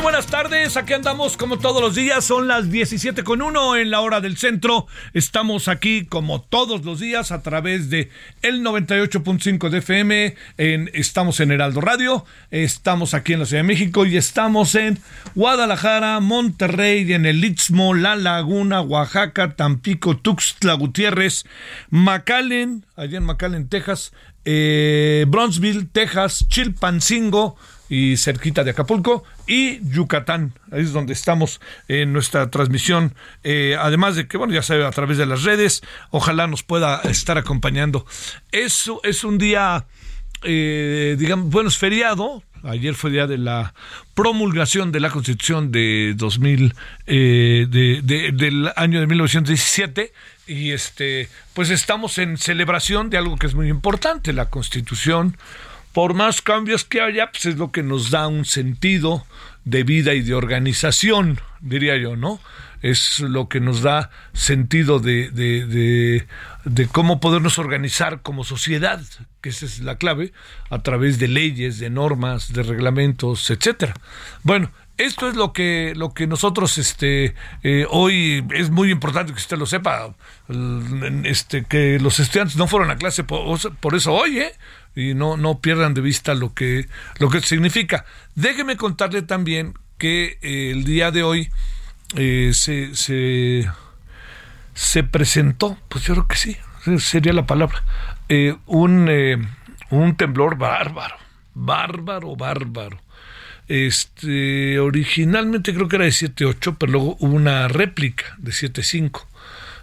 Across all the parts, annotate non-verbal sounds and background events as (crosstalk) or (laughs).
Muy buenas tardes, aquí andamos como todos los días, son las 17 con 1 en la hora del centro. Estamos aquí como todos los días a través de el 98.5 de FM, en, estamos en Heraldo Radio, estamos aquí en la Ciudad de México y estamos en Guadalajara, Monterrey, en el Istmo, La Laguna, Oaxaca, Tampico, Tuxtla Gutiérrez, McAllen, allá en McAllen, Texas, eh, Bronzeville, Texas, Chilpancingo, y cerquita de Acapulco y Yucatán. Ahí es donde estamos en nuestra transmisión. Eh, además de que, bueno, ya sabe, a través de las redes, ojalá nos pueda estar acompañando. Eso es un día, eh, digamos, bueno, es feriado. Ayer fue día de la promulgación de la Constitución de 2000, eh, de, de, del año de 1917 y este, pues estamos en celebración de algo que es muy importante, la Constitución por más cambios que haya, pues es lo que nos da un sentido de vida y de organización, diría yo, ¿no? Es lo que nos da sentido de, de, de, de, cómo podernos organizar como sociedad, que esa es la clave, a través de leyes, de normas, de reglamentos, etcétera. Bueno, esto es lo que lo que nosotros este eh, hoy es muy importante que usted lo sepa este que los estudiantes no fueron a clase por, por eso hoy ¿eh? Y no, no pierdan de vista lo que, lo que significa. Déjeme contarle también que eh, el día de hoy eh, se, se, se, presentó, pues yo creo que sí, sería la palabra, eh, un, un temblor bárbaro, bárbaro, bárbaro. Este, originalmente creo que era de 7.8, pero luego hubo una réplica de 7.5.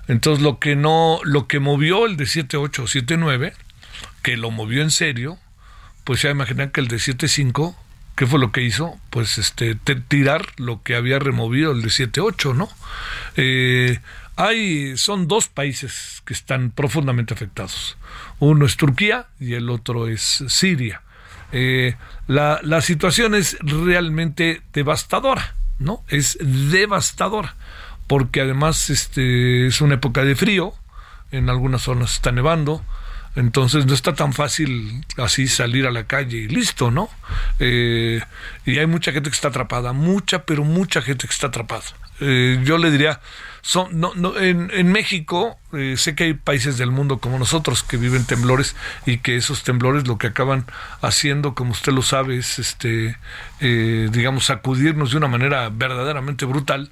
Entonces lo que no, lo que movió el de 7.8 o 7.9 que lo movió en serio, pues ya imaginan que el de 7.5, ¿qué fue lo que hizo? Pues este tirar lo que había removido el de 7.8, ¿no? Eh, hay, son dos países que están profundamente afectados. Uno es Turquía y el otro es Siria. Eh, la, la situación es realmente devastadora, ¿no? Es devastadora, porque además este, es una época de frío, en algunas zonas está nevando, entonces no está tan fácil así salir a la calle y listo, ¿no? Eh, y hay mucha gente que está atrapada, mucha, pero mucha gente que está atrapada. Eh, yo le diría, son, no, no, en, México eh, sé que hay países del mundo como nosotros que viven temblores y que esos temblores lo que acaban haciendo, como usted lo sabe, es este, eh, digamos, sacudirnos de una manera verdaderamente brutal.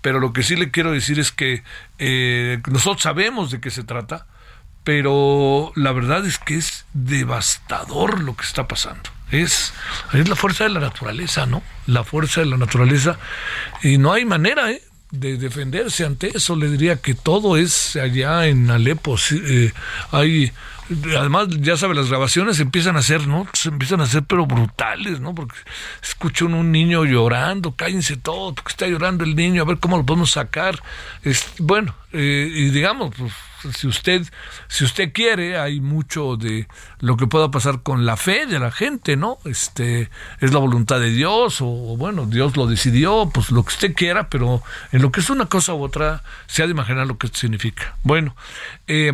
Pero lo que sí le quiero decir es que eh, nosotros sabemos de qué se trata, pero la verdad es que es devastador lo que está pasando. Es, es la fuerza de la naturaleza, ¿no? La fuerza de la naturaleza. Y no hay manera, ¿eh? de defenderse ante eso. Le diría que todo es allá en Alepo. Eh, hay además, ya sabe, las grabaciones empiezan a ser, ¿no? Se empiezan a ser, pero brutales, ¿no? Porque escucho un niño llorando, cállense todos, porque está llorando el niño, a ver cómo lo podemos sacar. Es, bueno, eh, y digamos, pues, si usted, si usted quiere, hay mucho de lo que pueda pasar con la fe de la gente, ¿no? Este, es la voluntad de Dios, o, bueno, Dios lo decidió, pues lo que usted quiera, pero en lo que es una cosa u otra, se ha de imaginar lo que significa. Bueno, eh,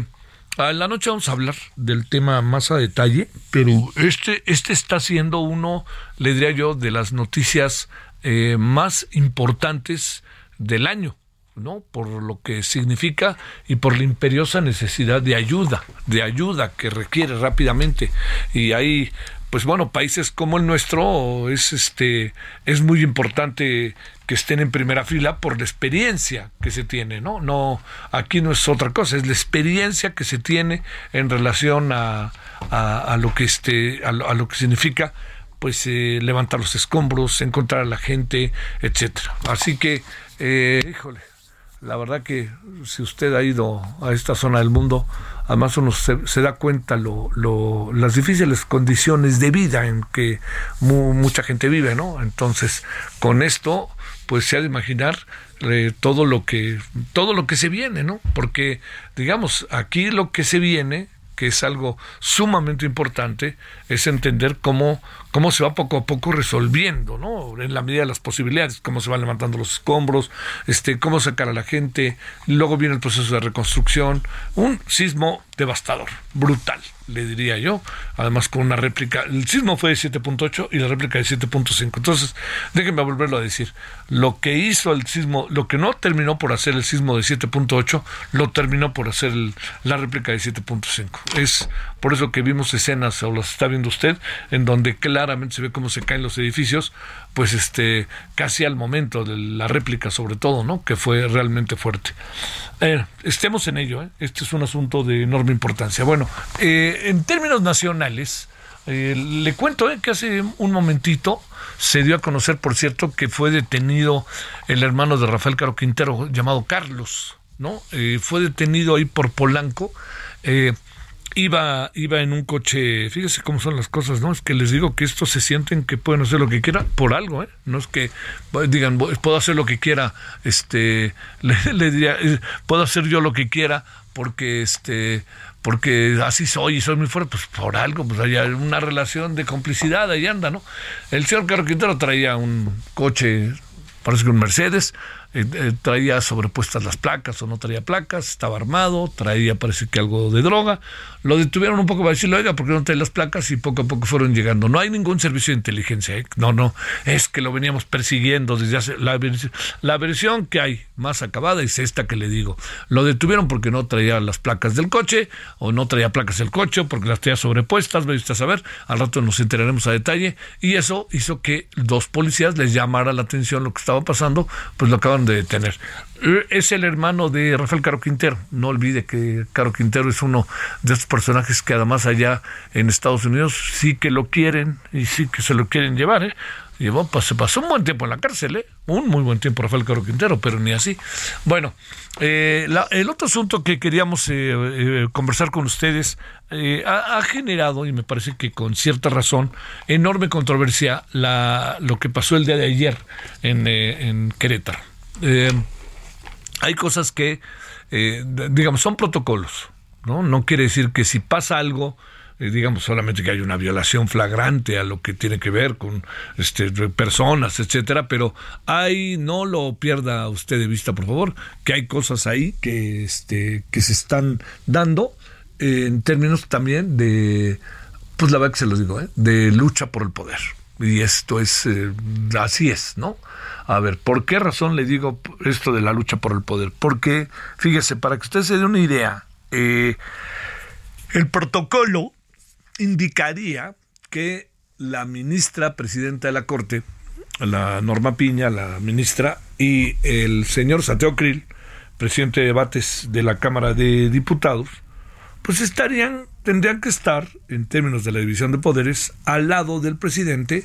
en la noche vamos a hablar del tema más a detalle, pero este, este está siendo uno, le diría yo, de las noticias eh, más importantes del año. ¿no? Por lo que significa y por la imperiosa necesidad de ayuda, de ayuda que requiere rápidamente. Y hay pues bueno, países como el nuestro es este es muy importante que estén en primera fila por la experiencia que se tiene, ¿no? No aquí no es otra cosa, es la experiencia que se tiene en relación a, a, lo que este a lo, que significa pues eh, levantar los escombros, encontrar a la gente, etcétera. Así que eh, híjole, la verdad que si usted ha ido a esta zona del mundo, además uno se, da cuenta lo, lo, las difíciles condiciones de vida en que mucha gente vive, ¿no? Entonces, con esto, pues se ha de imaginar eh, todo lo que todo lo que se viene, ¿no? Porque digamos, aquí lo que se viene que es algo sumamente importante, es entender cómo, cómo se va poco a poco resolviendo, ¿no? En la medida de las posibilidades, cómo se van levantando los escombros, este, cómo sacar a la gente, luego viene el proceso de reconstrucción, un sismo devastador, brutal le diría yo, además con una réplica, el sismo fue de 7.8 y la réplica de 7.5. Entonces, déjenme volverlo a decir, lo que hizo el sismo, lo que no terminó por hacer el sismo de 7.8, lo terminó por hacer la réplica de 7.5. Es por eso que vimos escenas, o las está viendo usted, en donde claramente se ve cómo se caen los edificios, pues este, casi al momento de la réplica sobre todo, ¿no? Que fue realmente fuerte. Eh, estemos en ello, ¿eh? este es un asunto de enorme importancia. Bueno, eh, en términos nacionales, le cuento que hace un momentito se dio a conocer, por cierto, que fue detenido el hermano de Rafael Caro Quintero, llamado Carlos, ¿no? fue detenido ahí por Polanco iba, iba en un coche, fíjese cómo son las cosas, ¿no? Es que les digo que estos se sienten que pueden hacer lo que quieran por algo, ¿eh? No es que digan, puedo hacer lo que quiera, este, (laughs) le, diría, eh, puedo hacer yo lo que quiera porque, este, porque así soy y soy muy fuerte, pues por algo, pues hay una relación de complicidad, ahí anda, ¿no? El señor Carlos Quintero traía un coche, parece que un Mercedes, eh, eh, traía sobrepuestas las placas o no traía placas, estaba armado, traía parece que algo de droga. Lo detuvieron un poco para decirle, oiga, ¿por qué no trae las placas? Y poco a poco fueron llegando. No hay ningún servicio de inteligencia, ¿eh? no, no, es que lo veníamos persiguiendo desde hace... La, la versión que hay más acabada es esta que le digo. Lo detuvieron porque no traía las placas del coche o no traía placas del coche porque las traía sobrepuestas, me a saber, al rato nos enteraremos a detalle y eso hizo que dos policías les llamara la atención lo que estaba pasando, pues lo acaban de detener. Eh, es el hermano de Rafael Caro Quintero. No olvide que Caro Quintero es uno de estos personajes que además allá en Estados Unidos sí que lo quieren y sí que se lo quieren llevar. ¿eh? Llevó, pues, se pasó un buen tiempo en la cárcel, ¿eh? un muy buen tiempo Rafael Caro Quintero, pero ni así. Bueno, eh, el otro asunto que queríamos conversar con ustedes ha, generado, y me parece que con cierta razón, enorme controversia la, lo que pasó el día de ayer en, en Querétaro eh, hay cosas que, eh, digamos, son protocolos, ¿no? No quiere decir que si pasa algo, eh, digamos, solamente que hay una violación flagrante a lo que tiene que ver con este, personas, etcétera, pero hay, no lo pierda usted de vista, por favor, que hay cosas ahí que, este, que se están dando en términos también de, pues la verdad que se los digo, de lucha por el poder. Y esto es, así es, ¿no? A ver, ¿por qué razón le digo esto de la lucha por el poder? Porque, fíjese, para que usted se dé una idea, eh, el protocolo indicaría que la ministra presidenta de la Corte, la Norma Piña, la ministra, y el señor Santiago Krill, presidente de debates de la Cámara de Diputados, pues estarían, tendrían que estar, en términos de la división de poderes, al lado del presidente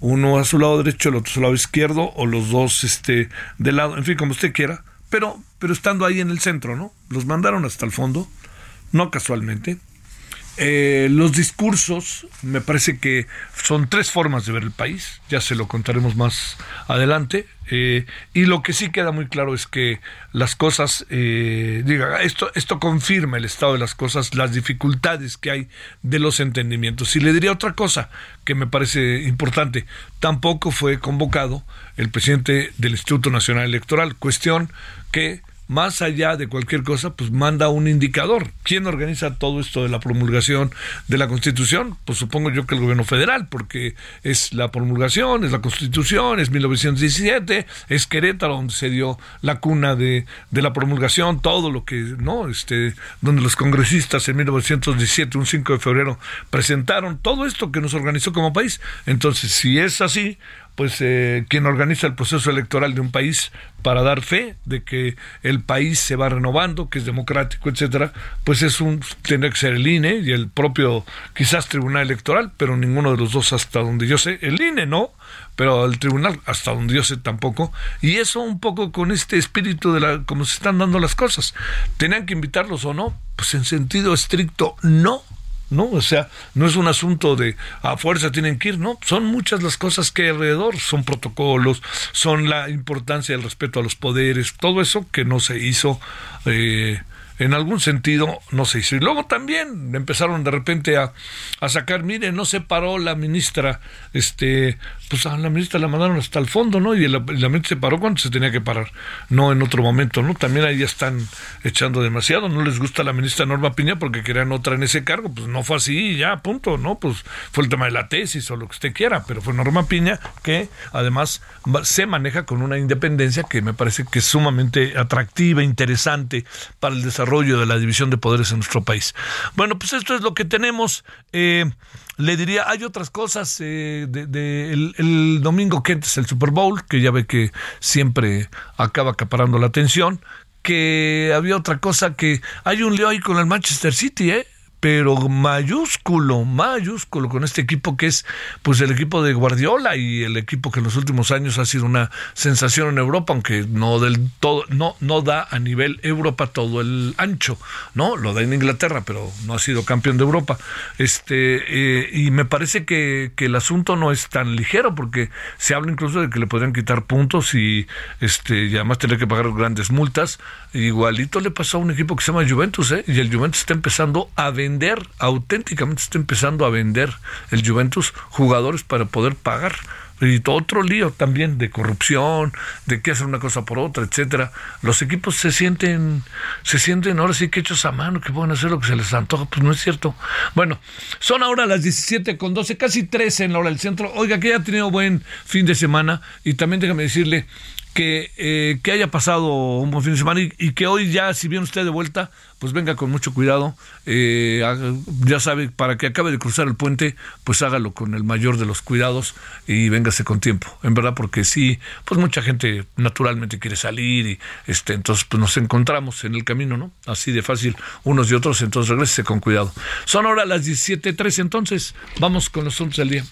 uno a su lado derecho, el otro a su lado izquierdo, o los dos este, de lado, en fin, como usted quiera, pero, pero estando ahí en el centro, ¿no? Los mandaron hasta el fondo, no casualmente, eh, los discursos, me parece que son tres formas de ver el país, ya se lo contaremos más adelante, eh, y lo que sí queda muy claro es que las cosas, eh, diga, esto, esto confirma el estado de las cosas, las dificultades que hay de los entendimientos. Y le diría otra cosa que me parece importante, tampoco fue convocado el presidente del Instituto Nacional Electoral, cuestión que más allá de cualquier cosa, pues manda un indicador. ¿Quién organiza todo esto de la promulgación de la Constitución? Pues supongo yo que el gobierno federal, porque es la promulgación, es la Constitución, es 1917, es Querétaro donde se dio la cuna de, de la promulgación, todo lo que, ¿no? Este, donde los congresistas en 1917, un 5 de febrero, presentaron todo esto que nos organizó como país. Entonces, si es así, pues eh, quien organiza el proceso electoral de un país para dar fe de que el país se va renovando, que es democrático, etcétera, pues es un tiene que ser el INE y el propio quizás Tribunal Electoral, pero ninguno de los dos hasta donde yo sé, el INE no, pero el tribunal hasta donde yo sé tampoco, y eso un poco con este espíritu de la como se están dando las cosas. ¿Tenían que invitarlos o no? Pues en sentido estricto no ¿no? O sea, no es un asunto de a fuerza tienen que ir, ¿no? Son muchas las cosas que hay alrededor, son protocolos, son la importancia del respeto a los poderes, todo eso que no se hizo eh, en algún sentido no se hizo. Y luego también empezaron de repente a, a sacar, mire, no se paró la ministra, este, pues a la ministra la mandaron hasta el fondo, ¿no? Y la, la ministra se paró cuando se tenía que parar, no en otro momento, ¿no? También ahí ya están echando demasiado, no les gusta la ministra Norma Piña porque querían otra en ese cargo, pues no fue así, ya, punto, ¿no? Pues fue el tema de la tesis o lo que usted quiera, pero fue Norma Piña que además se maneja con una independencia que me parece que es sumamente atractiva, interesante para el desarrollo de la división de poderes en nuestro país. Bueno, pues esto es lo que tenemos. Eh, le diría, hay otras cosas. Eh, de, el, domingo que es el Super Bowl, que ya ve que siempre acaba acaparando la atención. Que había otra cosa que hay un lío ahí con el Manchester City, ¿eh? Pero mayúsculo, mayúsculo con este equipo que es pues el equipo de Guardiola y el equipo que en los últimos años ha sido una sensación en Europa, aunque no del todo, no, no da a nivel Europa todo el ancho, ¿no? Lo da en Inglaterra, pero no ha sido campeón de Europa. Este, eh, y me parece que, que el asunto no es tan ligero, porque se habla incluso de que le podrían quitar puntos y este, y además tener que pagar grandes multas. Igualito le pasó a un equipo que se llama Juventus, ¿eh? Y el Juventus está empezando a vender, auténticamente está empezando a vender el Juventus jugadores para poder pagar. Y otro lío también de corrupción, de que hacer una cosa por otra, etcétera. Los equipos se sienten, se sienten ahora sí que hechos a mano, que pueden hacer lo que se les antoja, pues no es cierto. Bueno, son ahora las 17 con 12, casi 13 en la hora del centro. Oiga, que haya tenido buen fin de semana y también déjame decirle, que, eh, que haya pasado un buen fin de semana y, que hoy ya, si viene usted de vuelta, pues venga con mucho cuidado. Eh, ya sabe, para que acabe de cruzar el puente, pues hágalo con el mayor de los cuidados y véngase con tiempo. En verdad, porque sí, pues mucha gente naturalmente quiere salir y este, entonces pues nos encontramos en el camino, ¿no? Así de fácil unos y otros, entonces regrese con cuidado. Son ahora las 17.13, entonces vamos con los asuntos del día.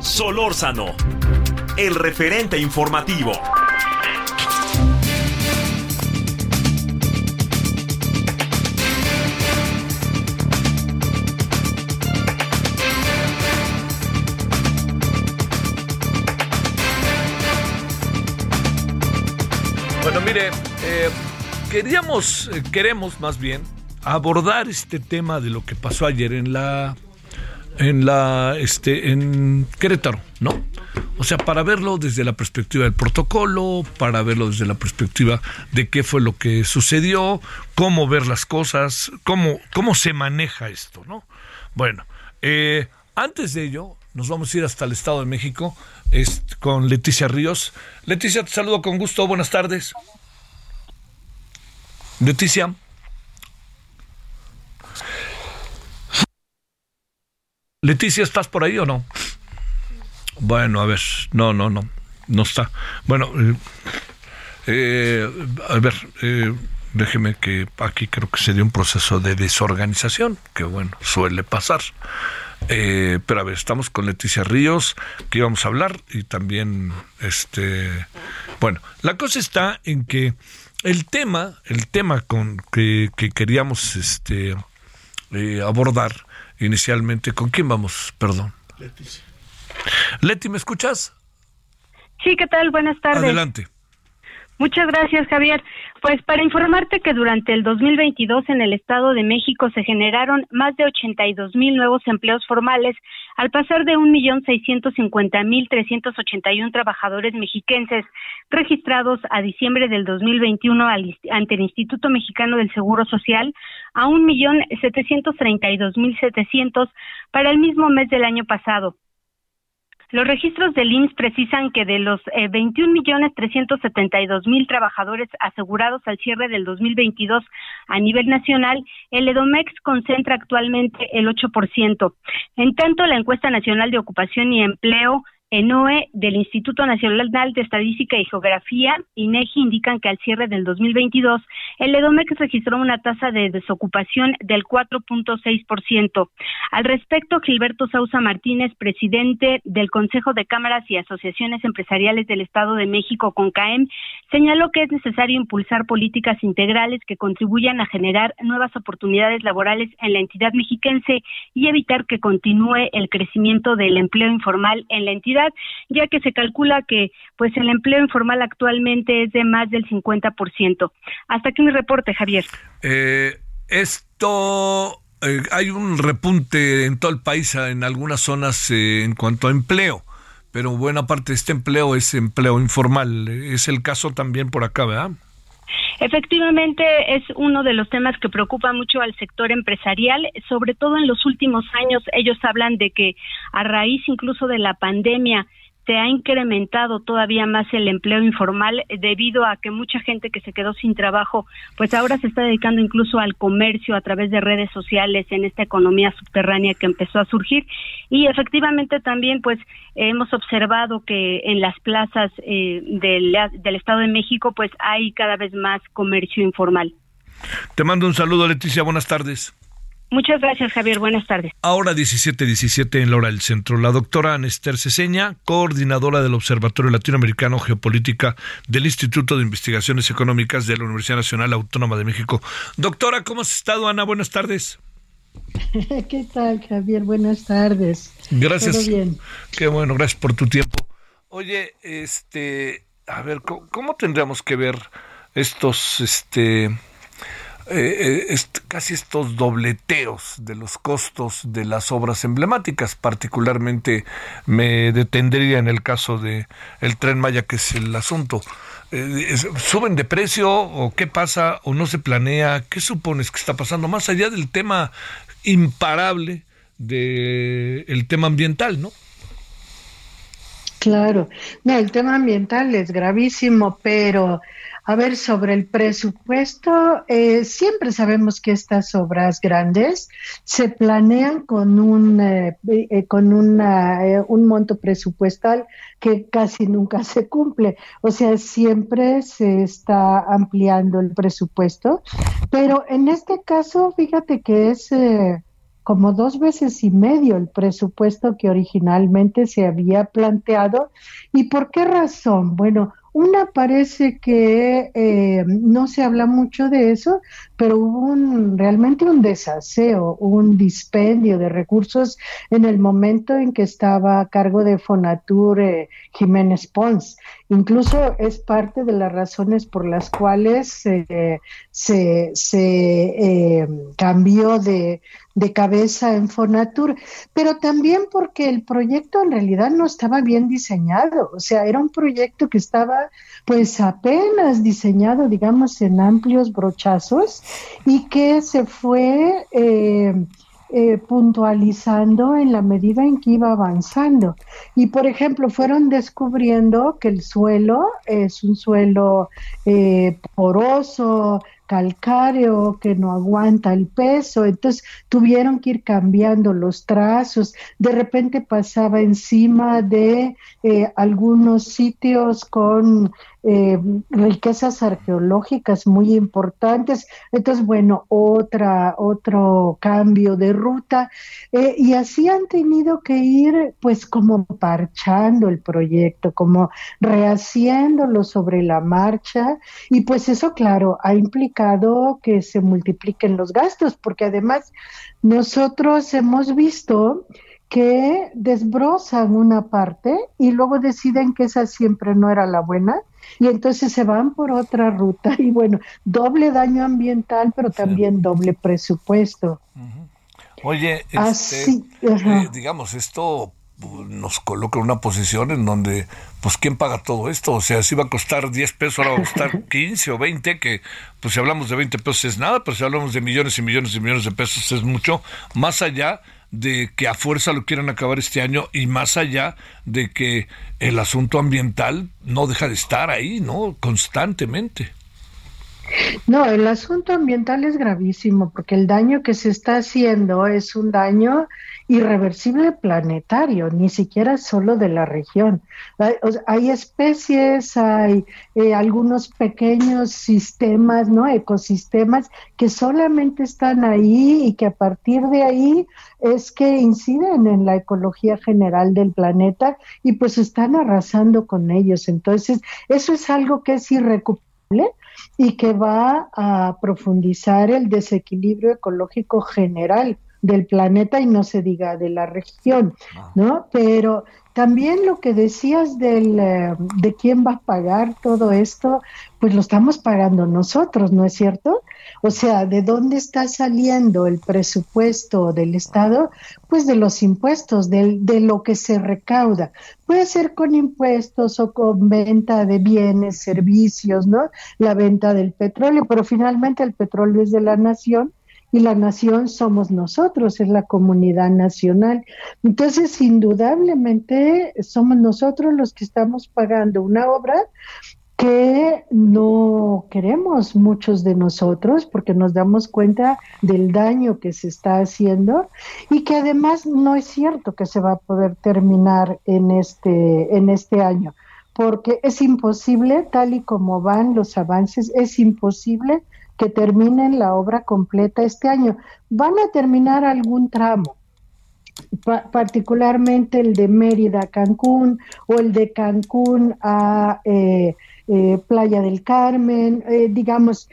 Solórzano el referente informativo. Bueno, mire, eh, queríamos, eh, queremos más bien abordar este tema de lo que pasó ayer en la en la este en Querétaro, ¿no? O sea, para verlo desde la perspectiva del protocolo, para verlo desde la perspectiva de qué fue lo que sucedió, cómo ver las cosas, cómo, cómo se maneja esto, ¿no? Bueno, eh, antes de ello, nos vamos a ir hasta el Estado de México con Leticia Ríos. Leticia, te saludo con gusto, buenas tardes. Leticia. Leticia, ¿estás por ahí o no? Bueno, a ver, no, no, no, no está. Bueno, eh, eh, a ver, eh, déjeme que aquí creo que se dio un proceso de desorganización, que bueno, suele pasar. pero a ver, estamos con Leticia Ríos, que íbamos a hablar, y también, este, bueno, la cosa está en que el tema, el tema con que, que queríamos, este, eh, abordar inicialmente. ¿Con quién vamos? Perdón. Leticia. Leti, ¿me escuchas? Sí, ¿qué tal? Buenas tardes. Adelante. Muchas gracias, Javier. Pues para informarte que durante el 2022 en el Estado de México se generaron más de 82 mil nuevos empleos formales, al pasar de 1.650.381 trabajadores mexiquenses registrados a diciembre del 2021 ante el Instituto Mexicano del Seguro Social a 1.732.700 para el mismo mes del año pasado. Los registros del IMSS precisan que de los eh, 21 millones 372 mil trabajadores asegurados al cierre del 2022 a nivel nacional, el EDOMEX concentra actualmente el 8%. En tanto, la encuesta nacional de ocupación y empleo ENOE del Instituto Nacional de Estadística y Geografía, INEGI, indican que al cierre del 2022, el EDOMEX registró una tasa de desocupación del 4.6%. Al respecto, Gilberto Sausa Martínez, presidente del Consejo de Cámaras y Asociaciones Empresariales del Estado de México, CONCAEM, señaló que es necesario impulsar políticas integrales que contribuyan a generar nuevas oportunidades laborales en la entidad mexiquense y evitar que continúe el crecimiento del empleo informal en la entidad ya que se calcula que pues el empleo informal actualmente es de más del 50%. Hasta aquí mi reporte, Javier. Eh, esto eh, hay un repunte en todo el país, en algunas zonas eh, en cuanto a empleo, pero buena parte de este empleo es empleo informal. Es el caso también por acá, ¿verdad? Efectivamente, es uno de los temas que preocupa mucho al sector empresarial, sobre todo en los últimos años. Ellos hablan de que a raíz incluso de la pandemia se ha incrementado todavía más el empleo informal debido a que mucha gente que se quedó sin trabajo, pues ahora se está dedicando incluso al comercio a través de redes sociales en esta economía subterránea que empezó a surgir. Y efectivamente también, pues hemos observado que en las plazas eh, del, del Estado de México, pues hay cada vez más comercio informal. Te mando un saludo, Leticia. Buenas tardes. Muchas gracias, Javier. Buenas tardes. Ahora 17:17 en la hora del centro. La doctora Anester Ceseña, coordinadora del Observatorio Latinoamericano Geopolítica del Instituto de Investigaciones Económicas de la Universidad Nacional Autónoma de México. Doctora, ¿cómo has estado, Ana? Buenas tardes. (laughs) ¿Qué tal, Javier? Buenas tardes. Gracias. ¿Todo bien? Qué bueno, gracias por tu tiempo. Oye, este, a ver, ¿cómo, cómo tendríamos que ver estos, este, eh, eh casi estos dobleteos de los costos de las obras emblemáticas. Particularmente me detendría en el caso de el tren Maya, que es el asunto. Eh, ¿Suben de precio o qué pasa o no se planea? ¿Qué supones que está pasando? Más allá del tema imparable del el tema ambiental, ¿no? Claro, no, el tema ambiental es gravísimo, pero a ver, sobre el presupuesto, eh, siempre sabemos que estas obras grandes se planean con un, eh, eh, con una, un monto presupuestal que casi nunca se cumple. O sea, siempre se está ampliando el presupuesto, pero en este caso, fíjate que es como dos veces y medio el presupuesto que originalmente se había planteado. ¿Y por qué razón? Bueno, una parece que eh, no se habla mucho de eso, pero hubo un, realmente un desaseo, un dispendio de recursos en el momento en que estaba a cargo de Fonatur eh, Jiménez Pons. Incluso es parte de las razones por las cuales eh, se, se cambió de, de cabeza en Fonatur, pero también porque el proyecto en realidad no estaba bien diseñado, o sea, era un proyecto que estaba pues apenas diseñado, digamos, en amplios brochazos y que se fue eh, eh, puntualizando en la medida en que iba avanzando. Y, por ejemplo, fueron descubriendo que el suelo es un suelo eh, poroso, calcáreo que no aguanta el peso, entonces tuvieron que ir cambiando los trazos, de repente pasaba encima de algunos sitios con eh, riquezas arqueológicas muy importantes. Entonces, bueno, otra, otro cambio de ruta. Eh, y así han tenido que ir pues como parchando el proyecto, como rehaciéndolo sobre la marcha. Y pues eso, claro, ha implicado que se multipliquen los gastos, porque además nosotros hemos visto que desbrozan una parte y luego deciden que esa siempre no era la buena y entonces se van por otra ruta. (laughs) Y bueno, doble daño ambiental, pero también doble presupuesto. Oye, este, eh, digamos, esto pues, nos coloca en una posición en donde, pues, ¿quién paga todo esto? O sea, si va a costar 10 pesos, ahora va a costar (laughs) 15 o 20, que, pues, si hablamos de 20 pesos es nada, pero si hablamos de millones y millones y millones de pesos es mucho, más allá de que a fuerza lo quieran acabar este año y más allá de que el asunto ambiental no deja de estar ahí, ¿no? Constantemente. No, el asunto ambiental es gravísimo porque el daño que se está haciendo es un daño irreversible planetario, ni siquiera solo de la región. Hay, especies, hay eh, algunos pequeños sistemas, ¿no? Ecosistemas que solamente están ahí y que a partir de ahí es que inciden en la ecología general del planeta y pues están arrasando con ellos. Entonces, eso es algo que es irrecuperable y que va a profundizar el desequilibrio ecológico general del planeta y no se diga de la región, ah. ¿no? Pero también lo que decías del, eh, de quién va a pagar todo esto, pues lo estamos pagando nosotros, ¿no es cierto? O sea, ¿de dónde está saliendo el presupuesto del Estado? Pues de los impuestos, de, de lo que se recauda. Puede ser con impuestos o con venta de bienes, servicios, ¿no? La venta del petróleo, pero finalmente el petróleo es de la nación y la nación somos nosotros, es la comunidad nacional. Entonces, indudablemente, somos nosotros los que estamos pagando una obra que no queremos muchos de nosotros porque nos damos cuenta del daño que se está haciendo y que además no es cierto que se va a poder terminar en este en este año porque es imposible tal y como van los avances es imposible que terminen la obra completa este año. Van a terminar algún tramo, particularmente el de Mérida a Cancún o el de Cancún a eh, eh, Playa del Carmen, eh, digamos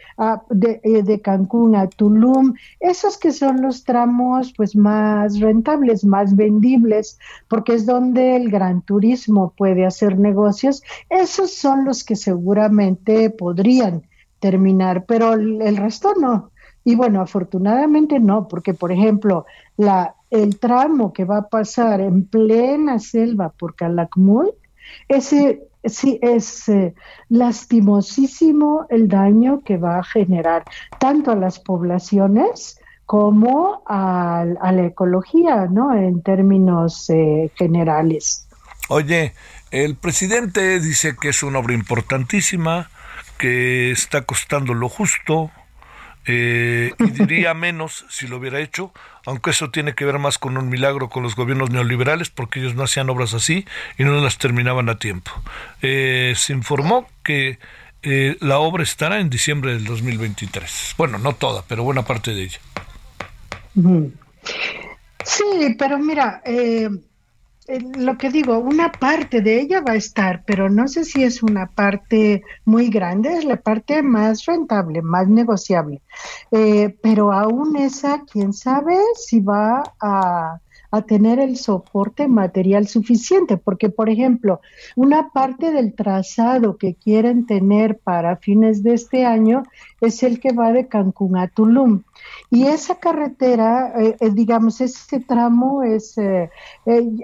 de, de, Cancún a Tulum, esos que son los tramos pues más rentables, más vendibles, porque es donde el gran turismo puede hacer negocios, esos son los que seguramente podrían terminar, pero el, resto no. Y bueno, afortunadamente no, porque por ejemplo, la, el tramo que va a pasar en plena selva por Calakmul, ese sí es eh, lastimosísimo el daño que va a generar tanto a las poblaciones como a, la ecología, ¿no? En términos eh, generales. Oye, el presidente dice que es una obra importantísima, que está costando lo justo, eh, y (laughs) diría menos si lo hubiera hecho, aunque eso tiene que ver más con un milagro con los gobiernos neoliberales, porque ellos no hacían obras así y no las terminaban a tiempo. Eh, se informó que eh, la obra estará en diciembre del 2023. Bueno, no toda, pero buena parte de ella. Sí, pero mira, eh, lo que digo, una parte de ella va a estar, pero no sé si es una parte muy grande, es la parte más rentable, más negociable. Eh, pero aún esa, quién sabe si va a, a tener el soporte material suficiente, porque por ejemplo, una parte del trazado que quieren tener para fines de este año es el que va de Cancún a Tulum. Y esa carretera, eh, eh, digamos, ese tramo es, eh,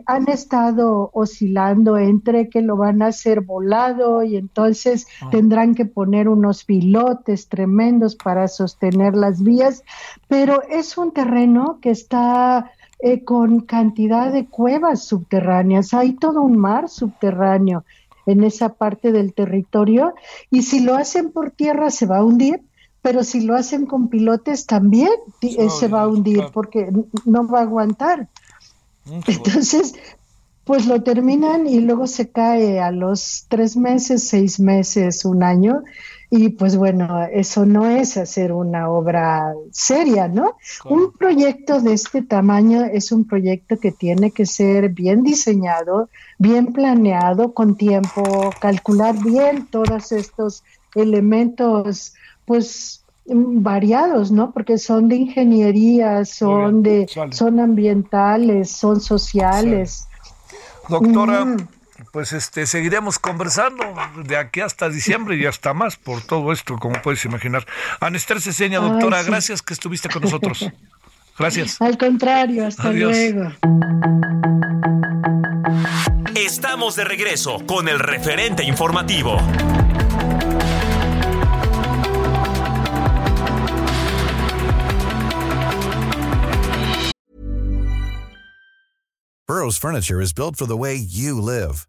han estado oscilando entre que lo van a hacer volado y entonces ah. tendrán que poner unos pilotes tremendos para sostener las vías, pero es un terreno que está eh, con cantidad de cuevas subterráneas. Hay todo un mar subterráneo en esa parte del territorio y si lo hacen por tierra se va a hundir, pero si lo hacen con pilotes también eh, se va a hundir porque no va a aguantar. Mm, Entonces, pues lo terminan y luego se cae a los tres meses, seis meses, un año. Y pues bueno, eso no es hacer una obra seria, ¿no? Un proyecto de este tamaño es un proyecto que tiene que ser bien diseñado, bien planeado, con tiempo, calcular bien todos estos elementos, pues variados, ¿no? Porque son de ingeniería, son de, son ambientales, son sociales. Doctora, pues este seguiremos conversando de aquí hasta diciembre y hasta más por todo esto, como puedes imaginar. Anester Ceseña, doctora, gracias que estuviste con nosotros. Gracias. Al contrario, hasta luego. Estamos de regreso con el referente informativo. Burroughs Furniture is built for the way you live.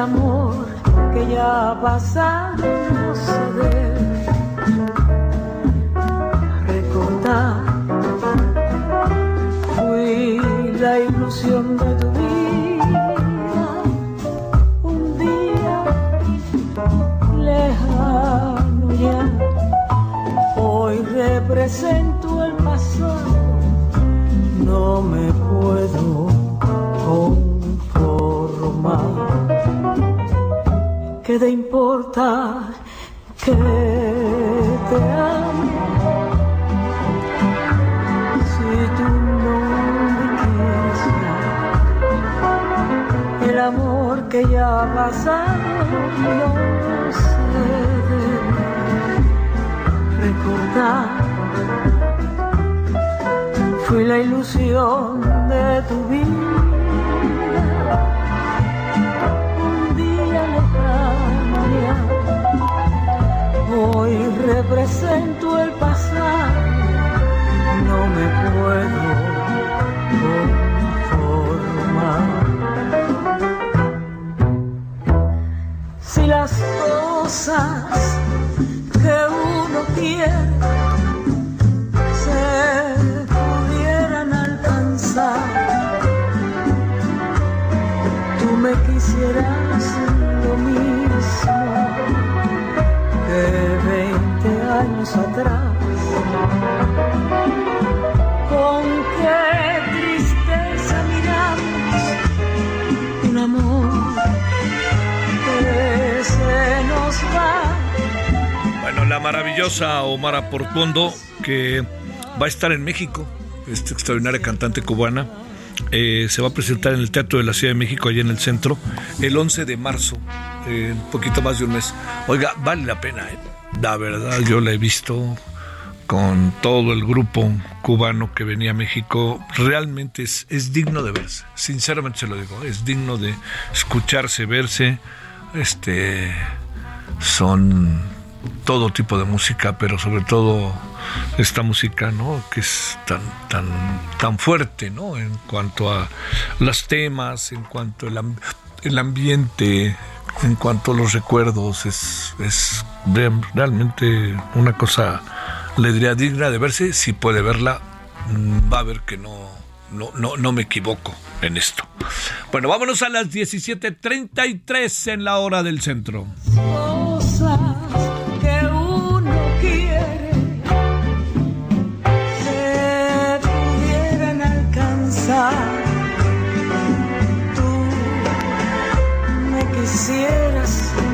Amor que ya no se debe recordar. Fui la ilusión de tu vida, un día lejano ya. Hoy represento el pasado, no me puedo conformar. ¿Qué te importa que te ame? Si tú no me quieres el amor que ya ha pasado no se debe recordar. Fui la ilusión de tu vida. Hoy represento el pasado. No me puedo conformar. Si las cosas que uno quiere se maravillosa Omar Portuondo, que va a estar en México, esta extraordinaria cantante cubana, eh, se va a presentar en el Teatro de la Ciudad de México, allá en el centro, el 11 de marzo, eh, un poquito más de un mes. Oiga, vale la pena, ¿eh? La verdad, yo la he visto con todo el grupo cubano que venía a México, realmente es, es digno de verse, sinceramente se lo digo, es digno de escucharse, verse, este, son todo tipo de música, pero sobre todo esta música, ¿no? Que es tan, tan, tan fuerte, ¿no? En cuanto a los temas, en cuanto al el ambiente, en cuanto a los recuerdos, es, es realmente una cosa, le diría, digna de verse. Si puede verla, va a ver que no, no, no, no me equivoco en esto. Bueno, vámonos a las 17:33 en la hora del centro.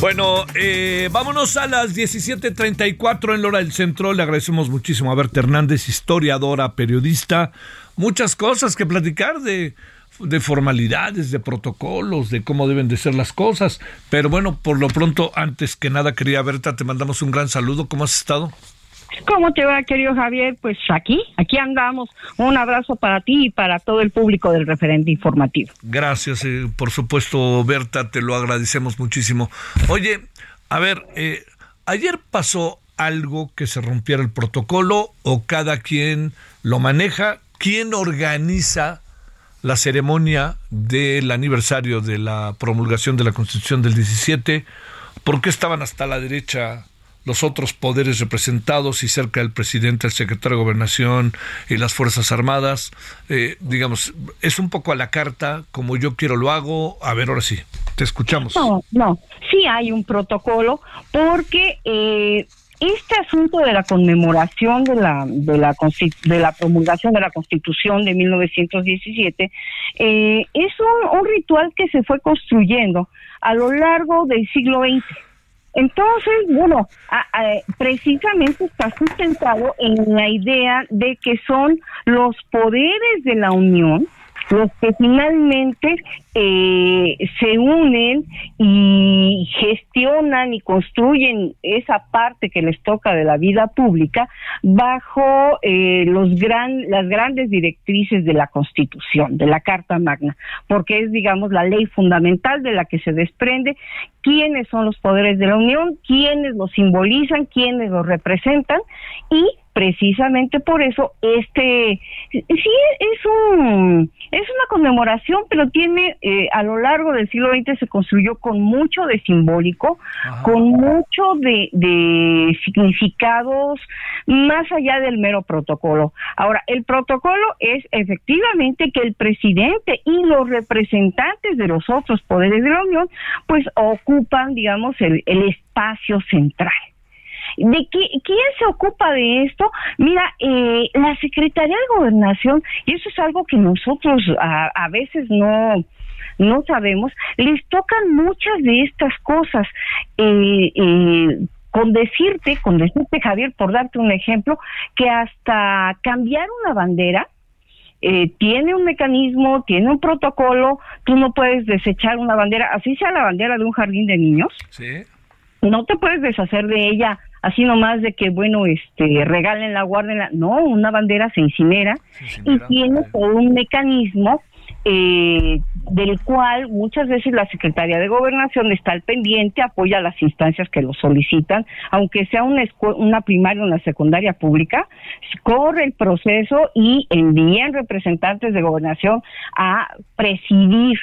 Bueno, eh, vámonos a las 17.34 en la hora del centro. Le agradecemos muchísimo a Berta Hernández, historiadora, periodista. Muchas cosas que platicar de, de formalidades, de protocolos, de cómo deben de ser las cosas. Pero bueno, por lo pronto, antes que nada, quería Berta, te mandamos un gran saludo. ¿Cómo has estado? ¿Cómo te va, querido Javier? Pues aquí, aquí andamos. Un abrazo para ti y para todo el público del referente informativo. Gracias, eh, por supuesto, Berta, te lo agradecemos muchísimo. Oye, a ver, eh, ayer pasó algo que se rompiera el protocolo o cada quien lo maneja. ¿Quién organiza la ceremonia del aniversario de la promulgación de la Constitución del 17? ¿Por qué estaban hasta la derecha los otros poderes representados y cerca del presidente, el secretario de Gobernación y las Fuerzas Armadas. Eh, digamos, es un poco a la carta, como yo quiero lo hago. A ver, ahora sí, te escuchamos. No, no, sí hay un protocolo porque eh, este asunto de la conmemoración de la, de la, de la promulgación de la Constitución de 1917 eh, es un, un ritual que se fue construyendo a lo largo del siglo XX entonces, bueno, precisamente está sustentado en la idea de que son los poderes de la Unión los que finalmente eh, se unen y gestionan y construyen esa parte que les toca de la vida pública bajo eh, los gran, las grandes directrices de la Constitución, de la Carta Magna, porque es, digamos, la ley fundamental de la que se desprende quiénes son los poderes de la Unión, quiénes los simbolizan, quiénes los representan y precisamente por eso este sí es un es una conmemoración pero tiene eh, a lo largo del siglo XX se construyó con mucho de simbólico con mucho de, de significados más allá del mero protocolo. Ahora el protocolo es efectivamente que el presidente y los representantes de los otros poderes de la Unión pues ocupan digamos el, el espacio central ¿De qué, quién se ocupa de esto? Mira, eh, la Secretaría de Gobernación, y eso es algo que nosotros a, a veces no no sabemos, les tocan muchas de estas cosas. Eh, eh, con decirte, con decirte Javier, por darte un ejemplo, que hasta cambiar una bandera, eh, tiene un mecanismo, tiene un protocolo, tú no puedes desechar una bandera, así sea la bandera de un jardín de niños. Sí. No te puedes deshacer de ella así nomás de que, bueno, este, regalen la guardia. No, una bandera se incinera, y tiene todo un mecanismo eh, del cual muchas veces la Secretaría de Gobernación está al pendiente, apoya a las instancias que lo solicitan, aunque sea una, una primaria o una secundaria pública, corre el proceso y envían representantes de gobernación a presidir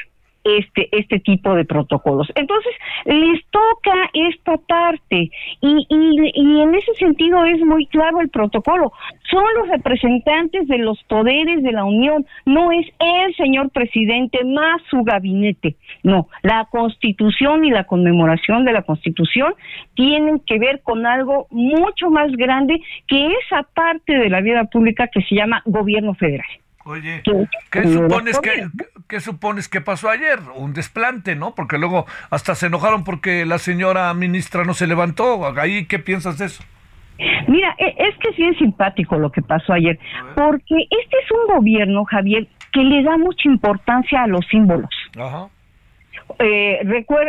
este, este tipo de protocolos. Entonces, les toca esta parte y, y, y en ese sentido es muy claro el protocolo. Son los representantes de los poderes de la Unión, no es el señor presidente más su gabinete. No, la constitución y la conmemoración de la constitución tienen que ver con algo mucho más grande que esa parte de la vida pública que se llama gobierno federal. Oye, ¿qué supones que, ¿qué supones que pasó ayer? Un desplante, ¿no? Porque luego hasta se enojaron porque la señora ministra no se levantó. ¿Ahí qué piensas de eso? Mira, e, es que sí es simpático lo que pasó ayer, porque este es un gobierno, Javier, que le da mucha importancia a los símbolos. Ajá. Eh,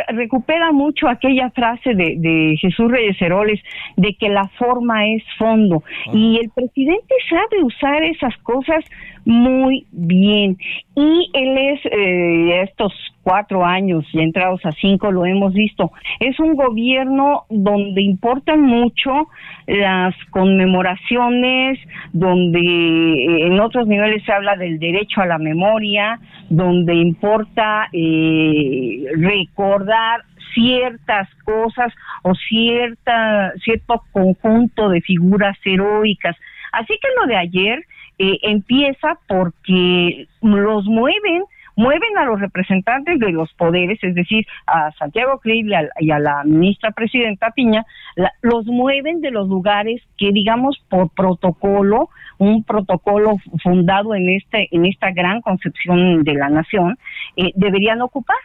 recupera mucho aquella frase de, de, Jesús Reyes Heroles de que la forma es fondo y el presidente sabe usar esas cosas muy bien. Y él es, eh, estos cuatro años y entrados a cinco, lo hemos visto, es un gobierno donde importan mucho las conmemoraciones, donde eh, en otros niveles se habla del derecho a la memoria, donde importa eh, recordar ciertas cosas o cierta, cierto conjunto de figuras heroicas. Así que lo de ayer eh, empieza porque los mueven mueven a los representantes de los poderes, es decir, a Santiago Krill y a, la ministra presidenta Piña, los mueven de los lugares que, digamos, por protocolo, un protocolo fundado en este, en esta gran concepción de la nación, eh, deberían ocupar.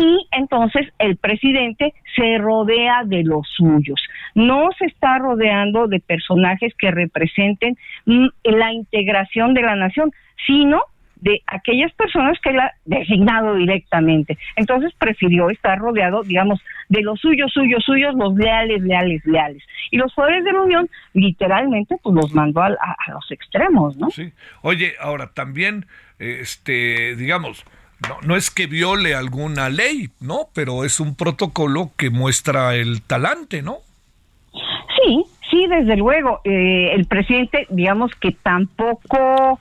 Y entonces el presidente se rodea de los suyos. No se está rodeando de personajes que representen mm, la integración de la nación, sino de aquellas personas que él ha designado directamente. Entonces prefirió estar rodeado, digamos, de los suyos, suyos, suyos, los leales, leales, leales. Y los poderes de la Unión, literalmente, pues los mandó a, a los extremos, ¿no? Sí. Oye, ahora también, este, digamos, no, no es que viole alguna ley, ¿no? Pero es un protocolo que muestra el talante, ¿no? Sí, sí, desde luego. Eh, el presidente, digamos que tampoco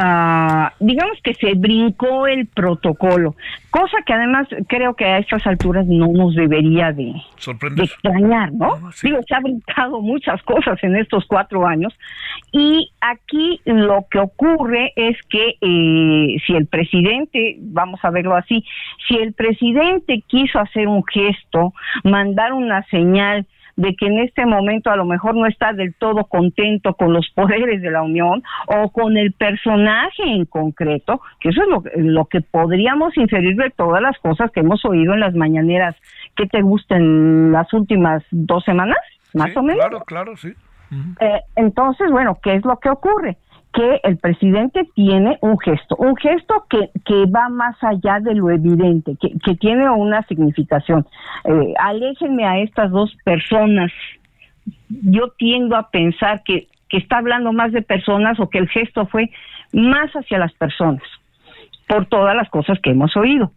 Ah, digamos que se brincó el protocolo, cosa que además creo que a estas alturas no nos debería de, extrañar, ¿no? Ah, Digo, se ha brincado muchas cosas en estos cuatro años y aquí lo que ocurre es que eh, si el presidente, vamos a verlo así, si el presidente quiso hacer un gesto, mandar una señal, de que en este momento a lo mejor no está del todo contento con los poderes de la Unión o con el personaje en concreto, que eso es lo, lo que podríamos inferir de todas las cosas que hemos oído en las mañaneras que te gusten las últimas dos semanas, más o menos. Claro, claro, sí. Eh, entonces, bueno, ¿qué es lo que ocurre? Que el presidente tiene un gesto, un gesto que, que va más allá de lo evidente, que, que tiene una significación. Eh, aléjenme a estas dos personas. Yo tiendo a pensar que, que está hablando más de personas o que el gesto fue más hacia las personas, por todas las cosas que hemos oído.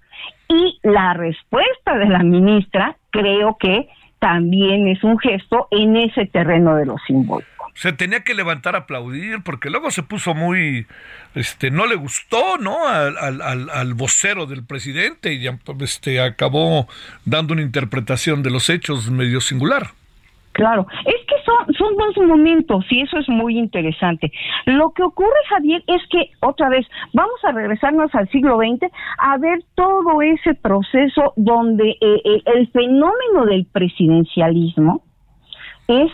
Y la respuesta de la ministra creo que también es un gesto en ese terreno de lo simbólico se tenía que levantar a aplaudir porque luego se puso muy, este, no le gustó, ¿no? Al, al, al vocero del presidente y este, acabó dando una interpretación de los hechos medio singular. Claro, es que son, son dos momentos y eso es muy interesante. Lo que ocurre, Javier, es que otra vez vamos a regresarnos al siglo XX a ver todo ese proceso donde eh, eh, el fenómeno del presidencialismo es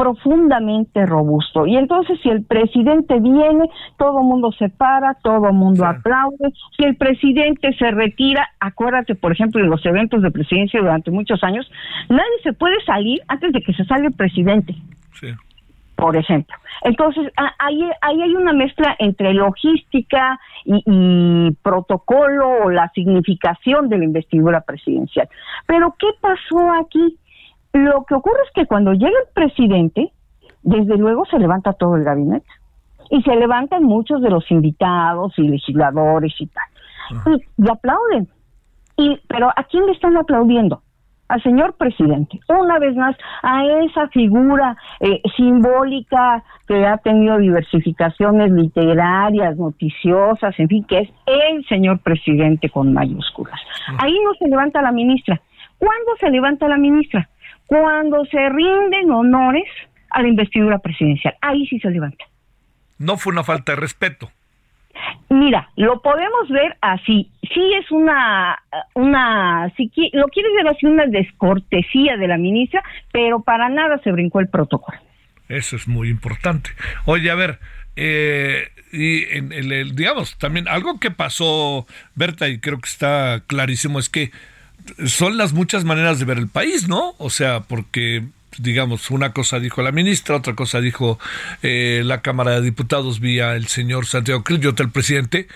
profundamente robusto. Y entonces si el presidente viene, todo el mundo se para, todo el mundo aplaude. Si el presidente se retira, acuérdate, por ejemplo, de los eventos de presidencia durante muchos años, nadie se puede salir antes de que se salga el presidente. Por ejemplo. Entonces, ahí, ahí hay una mezcla entre logística y, y protocolo o la significación de la investidura presidencial. Pero, ¿qué pasó aquí? Lo que ocurre es que cuando llega el presidente, desde luego se levanta todo el gabinete y se levantan muchos de los invitados y legisladores y tal. Y, aplauden. Y, pero ¿a quién le están aplaudiendo? Al señor presidente. Una vez más, a esa figura eh, simbólica que ha tenido diversificaciones literarias, noticiosas, en fin, que es el señor presidente con mayúsculas. Ahí no se levanta la ministra. ¿Cuándo se levanta la ministra? Cuando se rinden honores a la investidura presidencial. Ahí sí se levanta. No fue una falta de respeto. Mira, lo podemos ver así. Sí es una, una, si lo quieres ver así, una descortesía de la ministra, pero para nada se brincó el protocolo. Eso es muy importante. Oye, a ver, eh, y en el, digamos, también algo que pasó, Berta, y creo que está clarísimo, es que son las muchas maneras de ver el país, ¿no? O sea, porque digamos, una cosa dijo la ministra, otra cosa dijo eh, la Cámara de Diputados vía el señor Santiago Krill, el presidente,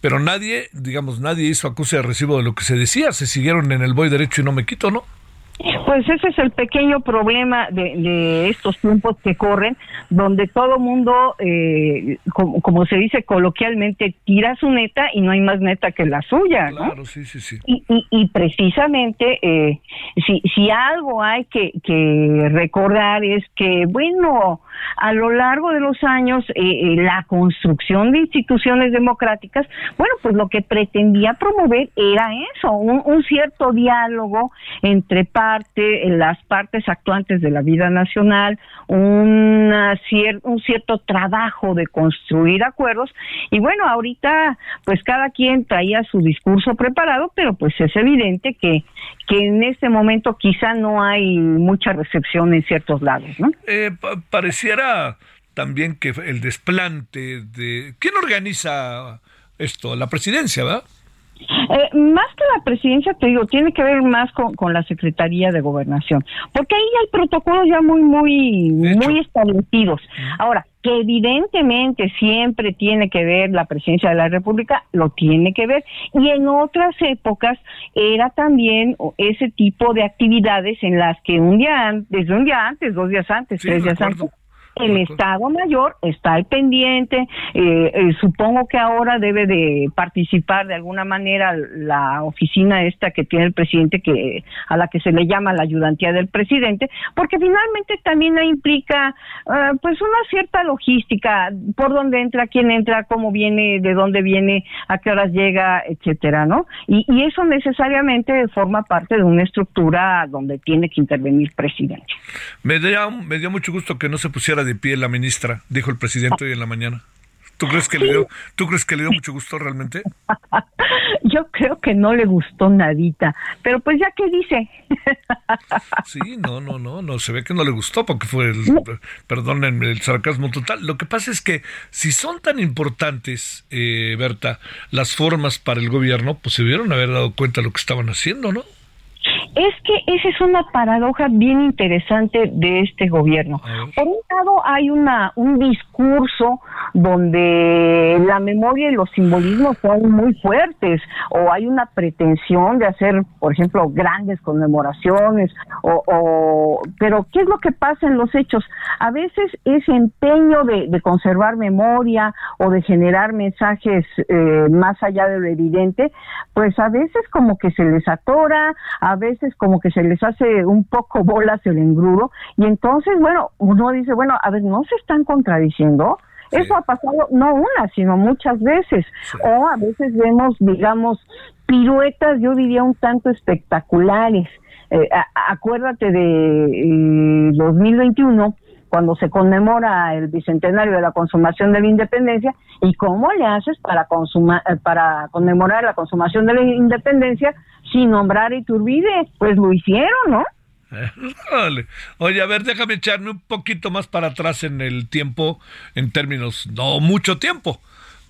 pero nadie, digamos, nadie hizo acuse de recibo de lo que se decía, se siguieron en el voy derecho y no me quito, ¿no? Pues ese es el pequeño problema de, estos tiempos que corren, donde todo mundo, eh, como, se dice coloquialmente, tira su neta y no hay más neta que la suya, ¿no? Claro, sí, sí, sí. Y, y, precisamente, eh, si, si algo hay que, que recordar es que, bueno, a lo largo de los años, eh, eh, la construcción de instituciones democráticas, bueno, pues lo que pretendía promover era eso, un, cierto diálogo entre parte, las partes actuantes de la vida nacional, una un cierto trabajo de construir acuerdos y bueno, ahorita pues cada quien traía su discurso preparado, pero pues es evidente que, que en este momento quizá no hay mucha recepción en ciertos lados, ¿no? Eh, pareciera también que el desplante de... ¿Quién organiza esto? La presidencia, ¿verdad? Eh, más que la presidencia, te digo, tiene que ver más con, la Secretaría de Gobernación, porque ahí hay protocolos ya muy, muy, muy establecidos. Ahora, que evidentemente siempre tiene que ver la presidencia de la República, lo tiene que ver. Y en otras épocas era también ese tipo de actividades en las que un día desde un día antes, dos días antes, tres días antes, el Estado Mayor está al pendiente, eh, eh, supongo que ahora debe de participar de alguna manera la oficina esta que tiene el presidente, que a la que se le llama la ayudantía del presidente, porque finalmente también implica eh, pues una cierta logística, por dónde entra, quién entra, cómo viene, de dónde viene, a qué horas llega, etcétera, ¿no? Y, y eso necesariamente forma parte de una estructura donde tiene que intervenir el presidente. Me dio, me dio mucho gusto que no se pusiera de pie la ministra, dijo el presidente hoy en la mañana. ¿Tú crees que le dio, ¿tú crees que le dio mucho gusto realmente? (laughs) Yo creo que no le gustó nadita, pero pues ya que dice. (laughs) Sí, no, no, no, no, se ve que no le gustó porque fue el, perdonen el sarcasmo total. Lo que pasa es que si son tan importantes, eh, Berta, las formas para el gobierno, pues se hubieran haber dado cuenta de lo que estaban haciendo, ¿no? Es que esa es una paradoja bien interesante de este gobierno. Por un lado hay una un discurso donde la memoria y los simbolismos son muy fuertes o hay una pretensión de hacer, por ejemplo, grandes conmemoraciones o, pero ¿qué es lo que pasa en los hechos? A veces ese empeño de, conservar memoria o de generar mensajes eh, más allá de lo evidente, pues a veces como que se les atora, a veces como que se les hace un poco bolas el engrudo y entonces, bueno, uno dice, bueno, a ver, no se están contradiciendo. Eso ha pasado no una, sino muchas veces. O a veces vemos, digamos, piruetas, yo diría un tanto espectaculares. Eh, acuérdate de 2021 eh, cuando se conmemora el bicentenario de la consumación de la independencia y cómo le haces para consumar eh, para conmemorar la consumación de la independencia sin nombrar a Iturbide, pues lo hicieron, ¿no? (laughs) Vale. Oye, a ver, déjame echarme un poquito más para atrás en el tiempo, en términos, no mucho tiempo,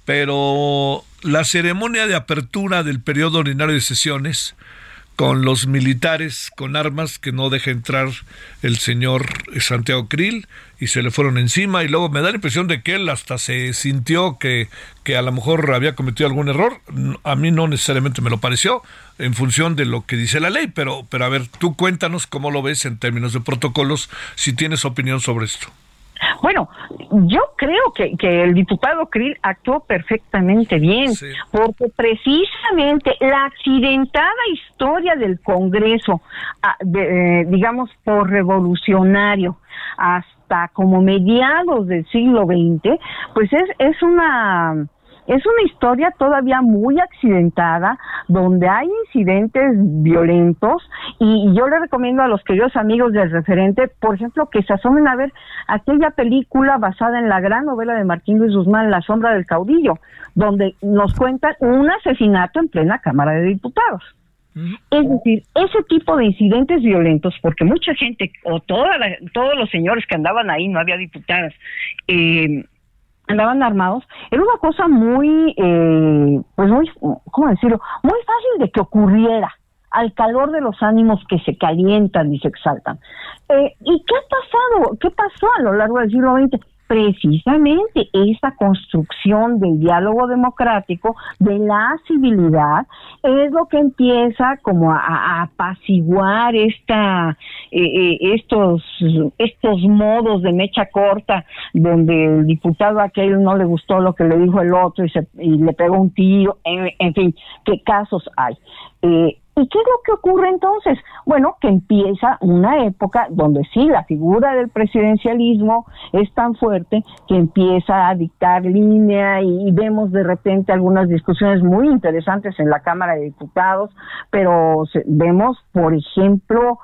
pero la ceremonia de apertura del periodo ordinario de sesiones con los militares con armas que no deja entrar el señor Santiago Krill y se le fueron encima y luego me da la impresión de que él hasta se sintió que, que a lo mejor había cometido algún error. A mí no necesariamente me lo pareció en función de lo que dice la ley, pero, pero a ver, tú cuéntanos cómo lo ves en términos de protocolos, si tienes opinión sobre esto. Bueno, yo creo que, que el diputado Krill actuó perfectamente bien, porque precisamente la accidentada historia del Congreso, ah, eh, digamos, por revolucionario, hasta como mediados del siglo XX, pues es, es una es una historia todavía muy accidentada, donde hay incidentes violentos y yo le recomiendo a los queridos amigos del referente, por ejemplo, que se asomen a ver aquella película basada en la gran novela de Martín Luis Guzmán, La sombra del caudillo, donde nos cuentan un asesinato en plena Cámara de Diputados. Es decir, ese tipo de incidentes violentos, porque mucha gente, o toda todos los señores que andaban ahí, no había diputadas, eh, andaban armados, era una cosa muy, eh, pues muy, ¿cómo decirlo? Muy fácil de que ocurriera al calor de los ánimos que se calientan y se exaltan. Eh, ¿Y qué ha pasado? ¿Qué pasó a lo largo del siglo XX? Precisamente esa construcción del diálogo democrático, de la civilidad, es lo que empieza como a, apaciguar esta, eh, eh, estos, estos modos de mecha corta, donde el diputado aquel no le gustó lo que le dijo el otro y, se, y le pegó un tiro, en, fin, qué casos hay. Eh, ¿Y qué es lo que ocurre entonces? Bueno, que empieza una época donde sí, la figura del presidencialismo es tan fuerte que empieza a dictar línea y, vemos de repente algunas discusiones muy interesantes en la Cámara de Diputados, pero vemos, por ejemplo,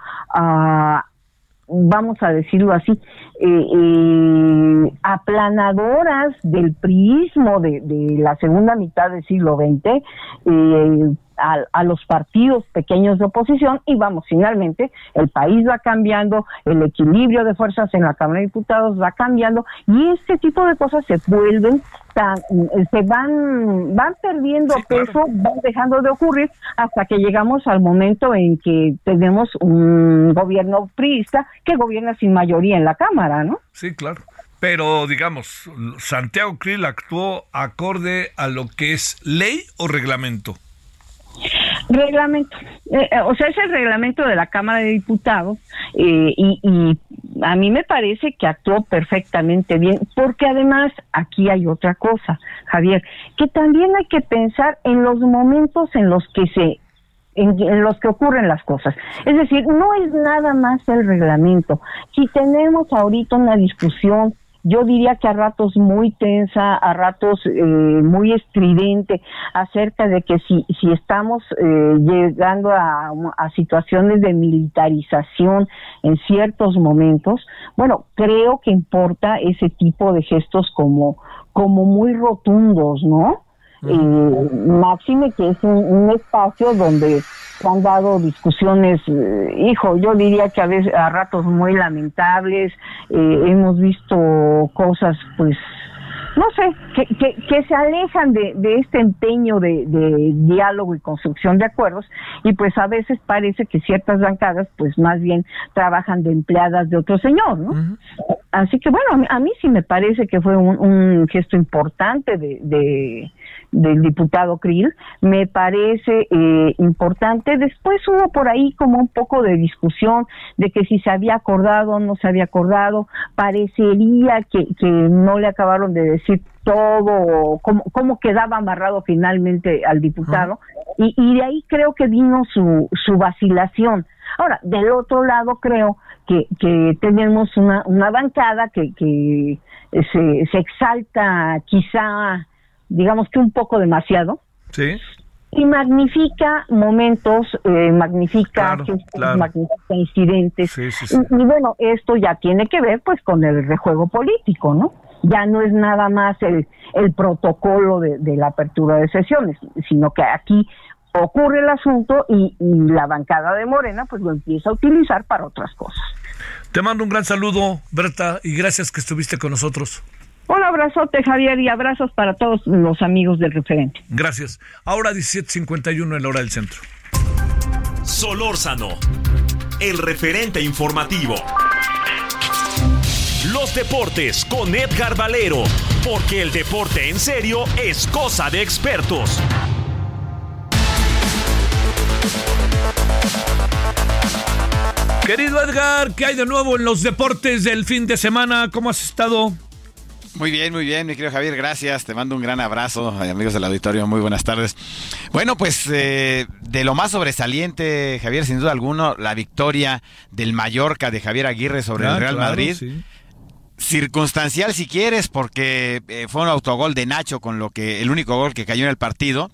vamos a decirlo así, eh, eh, aplanadoras del priismo de, de, la segunda mitad del siglo XX, eh, a, los partidos pequeños de oposición y vamos, finalmente el país va cambiando, el equilibrio de fuerzas en la Cámara de Diputados va cambiando y este tipo de cosas se vuelven se van, van perdiendo peso, van dejando de ocurrir hasta que llegamos al momento en que tenemos un gobierno priista que gobierna sin mayoría en la Cámara, ¿no? Sí, claro. Pero digamos, Santiago Krill actuó acorde a lo que es ley o reglamento. Reglamento, eh, eh, o sea, es el reglamento de la Cámara de Diputados eh, y, y, a mí me parece que actuó perfectamente bien, porque además aquí hay otra cosa, Javier, que también hay que pensar en los momentos en los que se en, en, los que ocurren las cosas. Es decir, no es nada más el reglamento. Si tenemos ahorita una discusión yo diría que a ratos muy tensa, a ratos eh, muy estridente, acerca de que si, si estamos eh, llegando a, a, situaciones de militarización en ciertos momentos, bueno, creo que importa ese tipo de gestos como, como muy rotundos, ¿no? Eh, máxime que es un, un, espacio donde se han dado discusiones, eh, hijo, yo diría que a veces a ratos muy lamentables, eh, hemos visto cosas pues no sé, que, que, que se alejan de, de este empeño de, de, diálogo y construcción de acuerdos y pues a veces parece que ciertas bancadas pues más bien trabajan de empleadas de otro señor, ¿no? Uh -huh. Así que bueno, a mí, a mí, sí me parece que fue un, un gesto importante de, de del diputado Krill, me parece eh, importante. Después hubo por ahí como un poco de discusión de que si se había acordado o no se había acordado, parecería que, que no le acabaron de decir todo, cómo, cómo quedaba amarrado finalmente al diputado, y, y de ahí creo que vino su, su vacilación. Ahora, del otro lado creo que, que tenemos una, una bancada que, que se, se exalta quizá digamos que un poco demasiado. Sí. Y magnifica momentos, eh, magnifica, claro, claro. magnifica incidentes. Sí, sí, sí. Y, y, bueno, esto ya tiene que ver pues con el rejuego político, ¿no? Ya no es nada más el, el protocolo de, de, la apertura de sesiones, sino que aquí ocurre el asunto y, y la bancada de Morena pues lo empieza a utilizar para otras cosas. Te mando un gran saludo, Berta, y gracias que estuviste con nosotros. Un abrazote, Javier, y abrazos para todos los amigos del referente. Gracias. Ahora 17.51 en la hora del centro. Solórzano, el referente informativo. Los deportes con Edgar Valero, porque el deporte en serio es cosa de expertos. Querido Edgar, ¿qué hay de nuevo en los deportes del fin de semana? ¿Cómo has estado? Muy bien, muy bien, mi querido Javier, gracias. Te mando un gran abrazo, amigos del auditorio, muy buenas tardes. Bueno, pues eh, de lo más sobresaliente, Javier, sin duda alguno, la victoria del Mallorca de Javier Aguirre sobre Ah, el Real claro, Madrid. sí. Circunstancial si quieres, porque eh, fue un autogol de Nacho con lo que el único gol que cayó en el partido.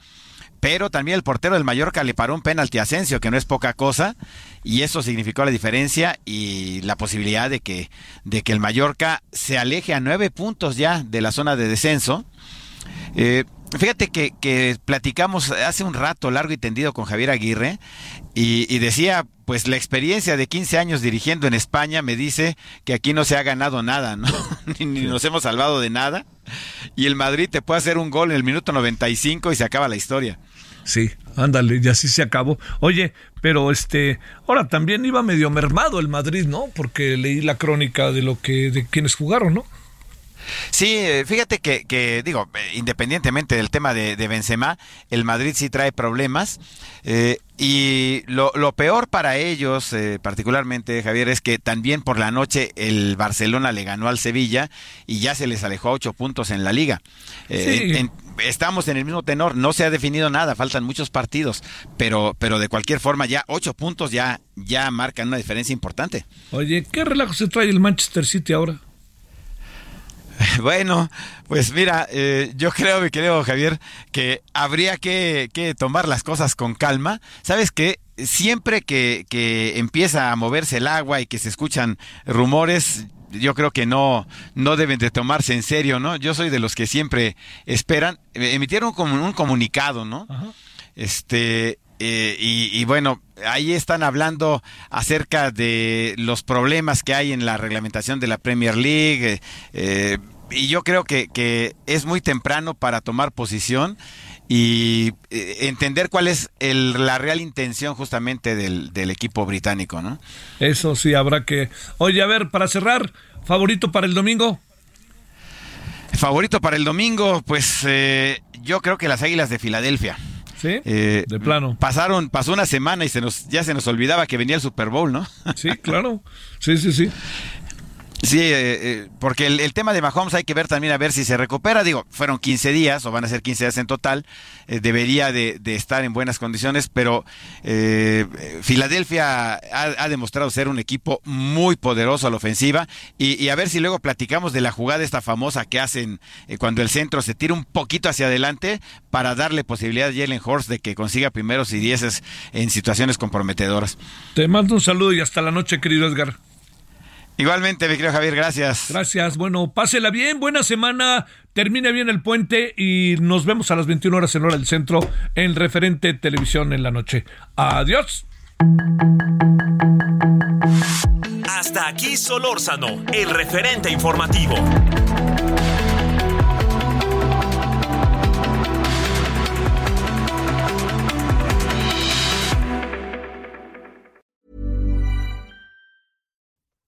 Pero también el portero del Mallorca le paró un penalti a Asensio, que no es poca cosa, y eso significó la diferencia y la posibilidad de que, de que el Mallorca se aleje a nueve puntos ya de la zona de descenso. Eh, fíjate que, platicamos hace un rato largo y tendido con Javier Aguirre y, decía, pues la experiencia de 15 años dirigiendo en España me dice que aquí no se ha ganado nada, ¿no? (laughs) ni, ni nos hemos salvado de nada. Y el Madrid te puede hacer un gol en el minuto 95 y se acaba la historia. Sí, ándale, y así se acabó. Oye, pero este, ahora también iba medio mermado el Madrid, ¿no? Porque leí la crónica de lo que, de quienes jugaron, ¿no? Sí, fíjate que, que, digo, independientemente del tema de, de Benzema, el Madrid sí trae problemas. Eh, y lo, lo, peor para ellos, eh, particularmente, Javier, es que también por la noche el Barcelona le ganó al Sevilla y ya se les alejó a ocho puntos en la liga. Eh, sí. en, estamos en el mismo tenor, no se ha definido nada, faltan muchos partidos, pero, pero de cualquier forma ya ocho puntos ya, ya marcan una diferencia importante. Oye, ¿qué relajo se trae el Manchester City ahora? (laughs) Bueno, pues mira, eh, yo creo, mi querido Javier, que habría que, que tomar las cosas con calma. ¿Sabes qué? Siempre que, que, empieza a moverse el agua y que se escuchan rumores, yo creo que no, no deben de tomarse en serio, ¿no? Yo soy de los que siempre esperan. Emitieron como un comunicado, ¿no? Ajá. Este, eh, y, y, bueno, ahí están hablando acerca de los problemas que hay en la reglamentación de la Premier League. Eh, y yo creo que, que es muy temprano para tomar posición y eh, entender cuál es el, la real intención justamente del, del, equipo británico, ¿no? Eso sí, habrá que... Oye, a ver, para cerrar, ¿favorito para el domingo? Favorito para el domingo, pues eh, yo creo que las Águilas de Filadelfia. ¿Sí? Eh, de plano. Pasaron, pasó una semana y se nos, ya se nos olvidaba que venía el Super Bowl, ¿no? Sí, claro. Sí, sí, sí. Sí, eh, eh, porque el, tema de Mahomes hay que ver también a ver si se recupera. Digo, fueron 15 días o van a ser 15 días en total. Eh, debería de, estar en buenas condiciones, pero Filadelfia ha, demostrado ser un equipo muy poderoso a la ofensiva. Y, a ver si luego platicamos de la jugada esta famosa que hacen cuando el centro se tira un poquito hacia adelante para darle posibilidad a Jalen Horst de que consiga primeros y dieces en situaciones comprometedoras. Te mando un saludo y hasta la noche, querido Edgar. Igualmente, mi querido Javier, gracias. Gracias. Bueno, pásela bien, buena semana, termine bien el puente y nos vemos a las 21 horas en hora del centro en referente televisión en la noche. Adiós. Hasta aquí Solórzano, el referente informativo.